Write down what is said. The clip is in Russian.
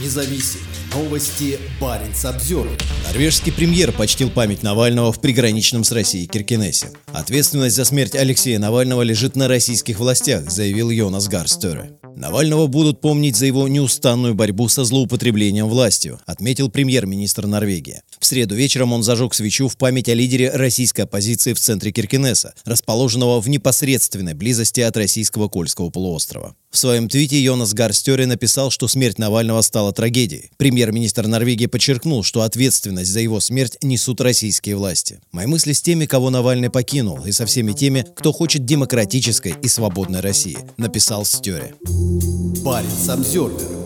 независим. Новости Баренц обзор. Норвежский премьер почтил память Навального в приграничном с Россией Киркинессе. Ответственность за смерть Алексея Навального лежит на российских властях, заявил Йонас Гарстере. Навального будут помнить за его неустанную борьбу со злоупотреблением властью, отметил премьер-министр Норвегии. В среду вечером он зажег свечу в память о лидере российской оппозиции в центре Киркинесса, расположенного в непосредственной близости от российского Кольского полуострова. В своем твите Йонас Гарстёре написал, что смерть Навального стала трагедией. Премьер-министр Норвегии подчеркнул, что ответственность за его смерть несут российские власти. Мои мысли с теми, кого Навальный покинул, и со всеми теми, кто хочет демократической и свободной России, написал Стёре. Баренц обзор.